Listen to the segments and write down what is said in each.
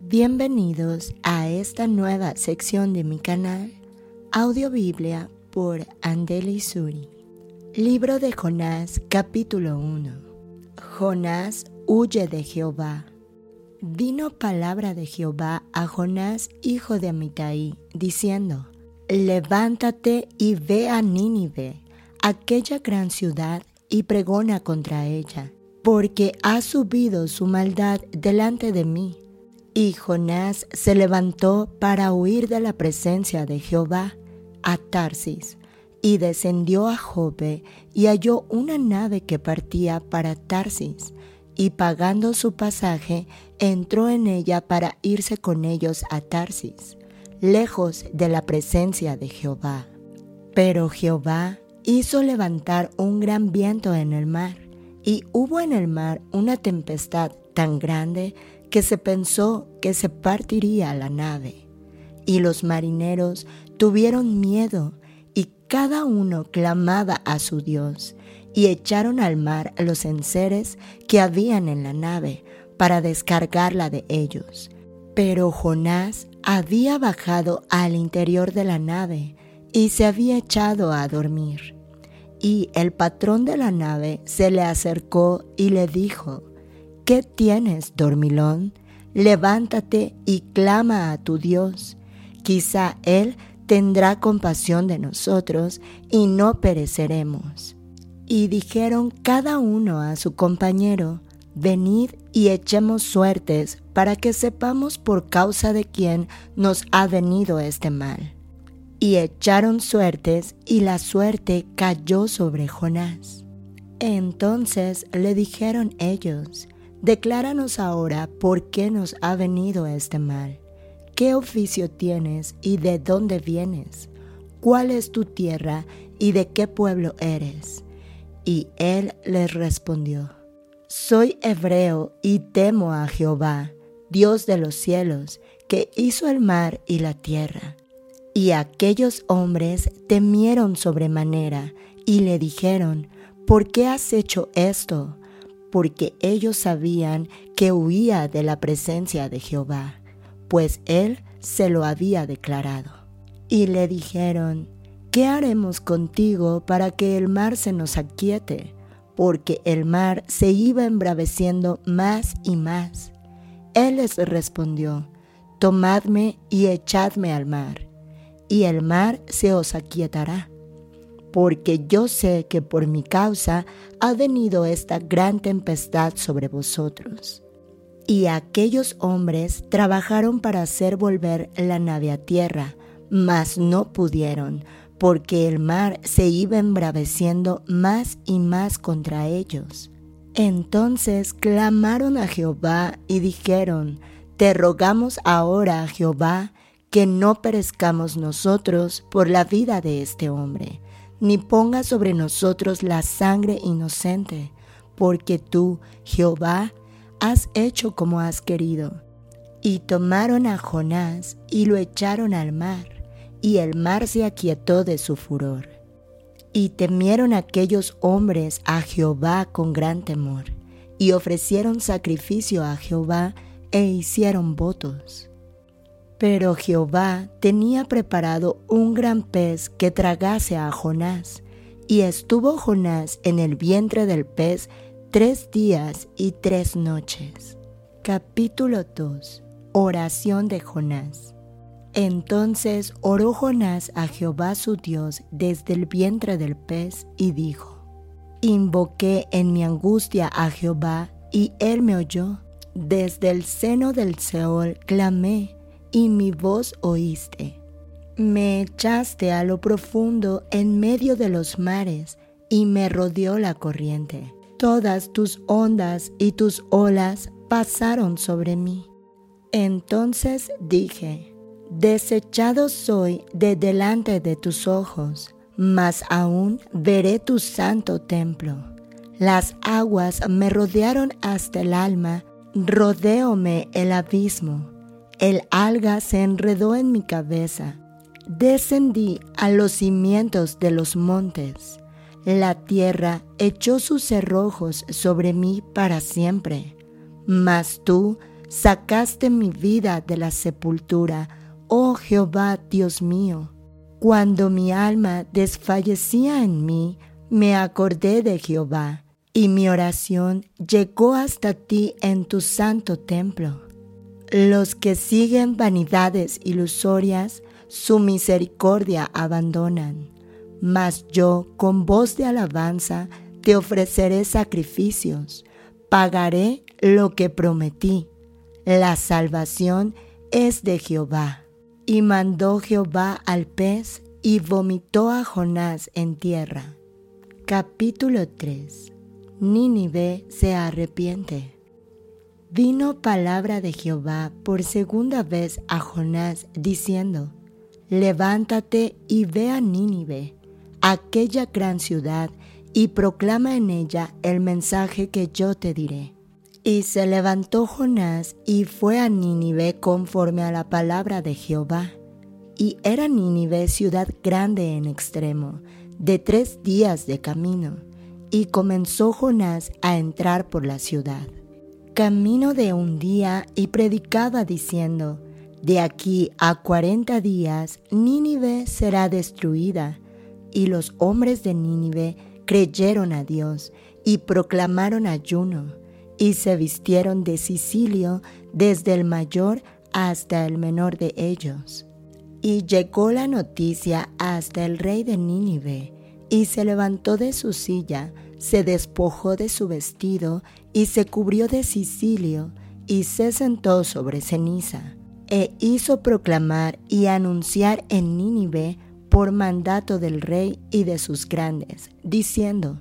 Bienvenidos a esta nueva sección de mi canal, Audio Biblia por Andeli Suri. Libro de Jonás, capítulo 1. Jonás huye de Jehová. Vino palabra de Jehová a Jonás, hijo de Amitai, diciendo, Levántate y ve a Nínive, aquella gran ciudad, y pregona contra ella, porque ha subido su maldad delante de mí. Y Jonás se levantó para huir de la presencia de Jehová a Tarsis, y descendió a Jope y halló una nave que partía para Tarsis, y pagando su pasaje, entró en ella para irse con ellos a Tarsis, lejos de la presencia de Jehová. Pero Jehová hizo levantar un gran viento en el mar, y hubo en el mar una tempestad tan grande que se pensó que se partiría la nave. Y los marineros tuvieron miedo, y cada uno clamaba a su Dios, y echaron al mar los enseres que habían en la nave para descargarla de ellos. Pero Jonás había bajado al interior de la nave y se había echado a dormir. Y el patrón de la nave se le acercó y le dijo, ¿Qué tienes, dormilón? Levántate y clama a tu Dios. Quizá Él tendrá compasión de nosotros y no pereceremos. Y dijeron cada uno a su compañero, Venid y echemos suertes para que sepamos por causa de quién nos ha venido este mal y echaron suertes, y la suerte cayó sobre Jonás. Entonces le dijeron ellos, Decláranos ahora por qué nos ha venido este mal. ¿Qué oficio tienes y de dónde vienes? ¿Cuál es tu tierra y de qué pueblo eres? Y él les respondió, Soy hebreo y temo a Jehová, Dios de los cielos, que hizo el mar y la tierra. Y aquellos hombres temieron sobremanera y le dijeron, ¿por qué has hecho esto? Porque ellos sabían que huía de la presencia de Jehová, pues él se lo había declarado. Y le dijeron, ¿qué haremos contigo para que el mar se nos aquiete? Porque el mar se iba embraveciendo más y más. Él les respondió, Tomadme y echadme al mar y el mar se os aquietará. Porque yo sé que por mi causa ha venido esta gran tempestad sobre vosotros. Y aquellos hombres trabajaron para hacer volver la nave a tierra, mas no pudieron, porque el mar se iba embraveciendo más y más contra ellos. Entonces clamaron a Jehová y dijeron, Te rogamos ahora, Jehová, que no perezcamos nosotros por la vida de este hombre, ni ponga sobre nosotros la sangre inocente, porque tú, Jehová, has hecho como has querido. Y tomaron a Jonás y lo echaron al mar, y el mar se aquietó de su furor. Y temieron aquellos hombres a Jehová con gran temor, y ofrecieron sacrificio a Jehová e hicieron votos. Pero Jehová tenía preparado un gran pez que tragase a Jonás, y estuvo Jonás en el vientre del pez tres días y tres noches. Capítulo 2 Oración de Jonás Entonces oró Jonás a Jehová su Dios desde el vientre del pez y dijo, Invoqué en mi angustia a Jehová y él me oyó. Desde el seno del Seol clamé y mi voz oíste. Me echaste a lo profundo en medio de los mares y me rodeó la corriente. Todas tus ondas y tus olas pasaron sobre mí. Entonces dije, desechado soy de delante de tus ojos, mas aún veré tu santo templo. Las aguas me rodearon hasta el alma, rodeóme el abismo el alga se enredó en mi cabeza. Descendí a los cimientos de los montes. La tierra echó sus cerrojos sobre mí para siempre. Mas tú sacaste mi vida de la sepultura, oh Jehová Dios mío. Cuando mi alma desfallecía en mí, me acordé de Jehová, y mi oración llegó hasta ti en tu santo templo. Los que siguen vanidades ilusorias, su misericordia abandonan. Mas yo, con voz de alabanza, te ofreceré sacrificios, pagaré lo que prometí. La salvación es de Jehová. Y mandó Jehová al pez y vomitó a Jonás en tierra. Capítulo 3 Nínive se arrepiente. Vino palabra de Jehová por segunda vez a Jonás diciendo, Levántate y ve a Nínive, aquella gran ciudad, y proclama en ella el mensaje que yo te diré. Y se levantó Jonás y fue a Nínive conforme a la palabra de Jehová. Y era Nínive ciudad grande en extremo, de tres días de camino. Y comenzó Jonás a entrar por la ciudad. Camino de un día y predicaba diciendo, De aquí a cuarenta días Nínive será destruida. Y los hombres de Nínive creyeron a Dios y proclamaron ayuno y se vistieron de Sicilio desde el mayor hasta el menor de ellos. Y llegó la noticia hasta el rey de Nínive, y se levantó de su silla, se despojó de su vestido, y se cubrió de Sicilio, y se sentó sobre ceniza, e hizo proclamar y anunciar en Nínive por mandato del rey y de sus grandes, diciendo,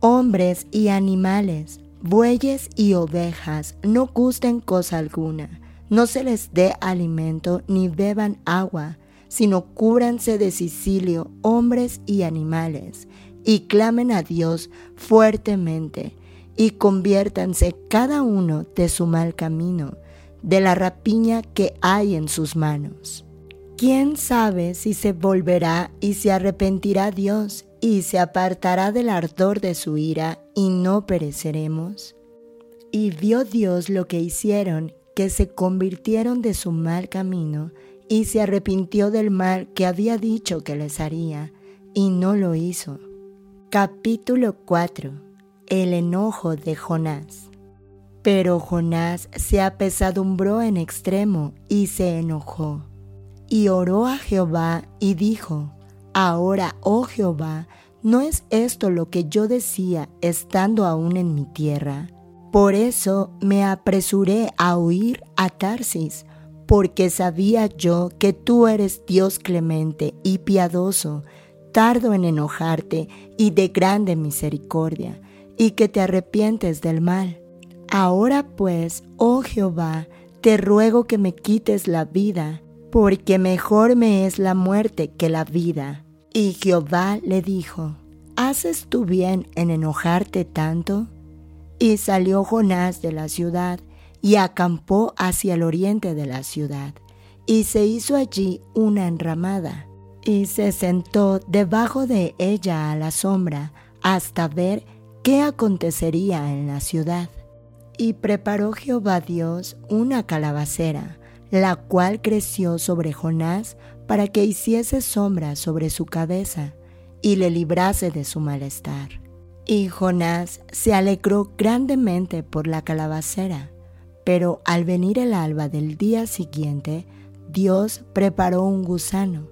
Hombres y animales, bueyes y ovejas, no gusten cosa alguna, no se les dé alimento ni beban agua, sino cúbranse de Sicilio hombres y animales, y clamen a Dios fuertemente, y conviértanse cada uno de su mal camino, de la rapiña que hay en sus manos. ¿Quién sabe si se volverá y se arrepentirá Dios y se apartará del ardor de su ira y no pereceremos? Y vio Dios lo que hicieron, que se convirtieron de su mal camino y se arrepintió del mal que había dicho que les haría, y no lo hizo. Capítulo 4 El enojo de Jonás. Pero Jonás se apesadumbró en extremo y se enojó. Y oró a Jehová y dijo, Ahora, oh Jehová, ¿no es esto lo que yo decía estando aún en mi tierra? Por eso me apresuré a huir a Tarsis, porque sabía yo que tú eres Dios clemente y piadoso, tardo en enojarte y de grande misericordia, y que te arrepientes del mal. Ahora pues, oh Jehová, te ruego que me quites la vida, porque mejor me es la muerte que la vida. Y Jehová le dijo, ¿haces tú bien en enojarte tanto? Y salió Jonás de la ciudad y acampó hacia el oriente de la ciudad, y se hizo allí una enramada, y se sentó debajo de ella a la sombra hasta ver qué acontecería en la ciudad. Y preparó Jehová Dios una calabacera, la cual creció sobre Jonás para que hiciese sombra sobre su cabeza y le librase de su malestar. Y Jonás se alegró grandemente por la calabacera, pero al venir el alba del día siguiente, Dios preparó un gusano,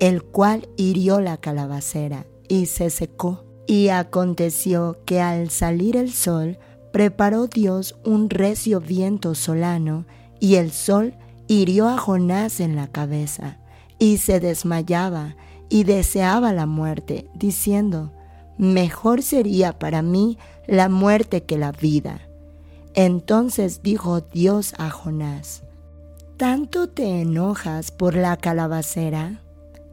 el cual hirió la calabacera y se secó. Y aconteció que al salir el sol, preparó Dios un recio viento solano, y el sol hirió a Jonás en la cabeza y se desmayaba y deseaba la muerte, diciendo, mejor sería para mí la muerte que la vida. Entonces dijo Dios a Jonás, ¿tanto te enojas por la calabacera?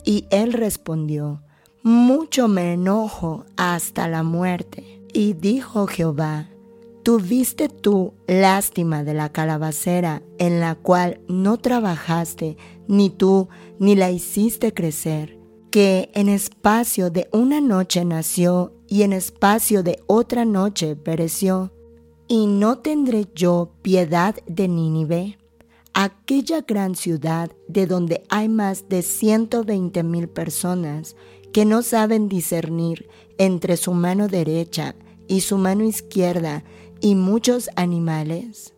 Y él respondió, mucho me enojo hasta la muerte. Y dijo Jehová, ¿Tuviste tú lástima de la calabacera en la cual no trabajaste, ni tú, ni la hiciste crecer, que en espacio de una noche nació y en espacio de otra noche pereció? Y no tendré yo piedad de Nínive, aquella gran ciudad de donde hay más de 120 mil personas que no saben discernir entre su mano derecha y su mano izquierda y muchos animales.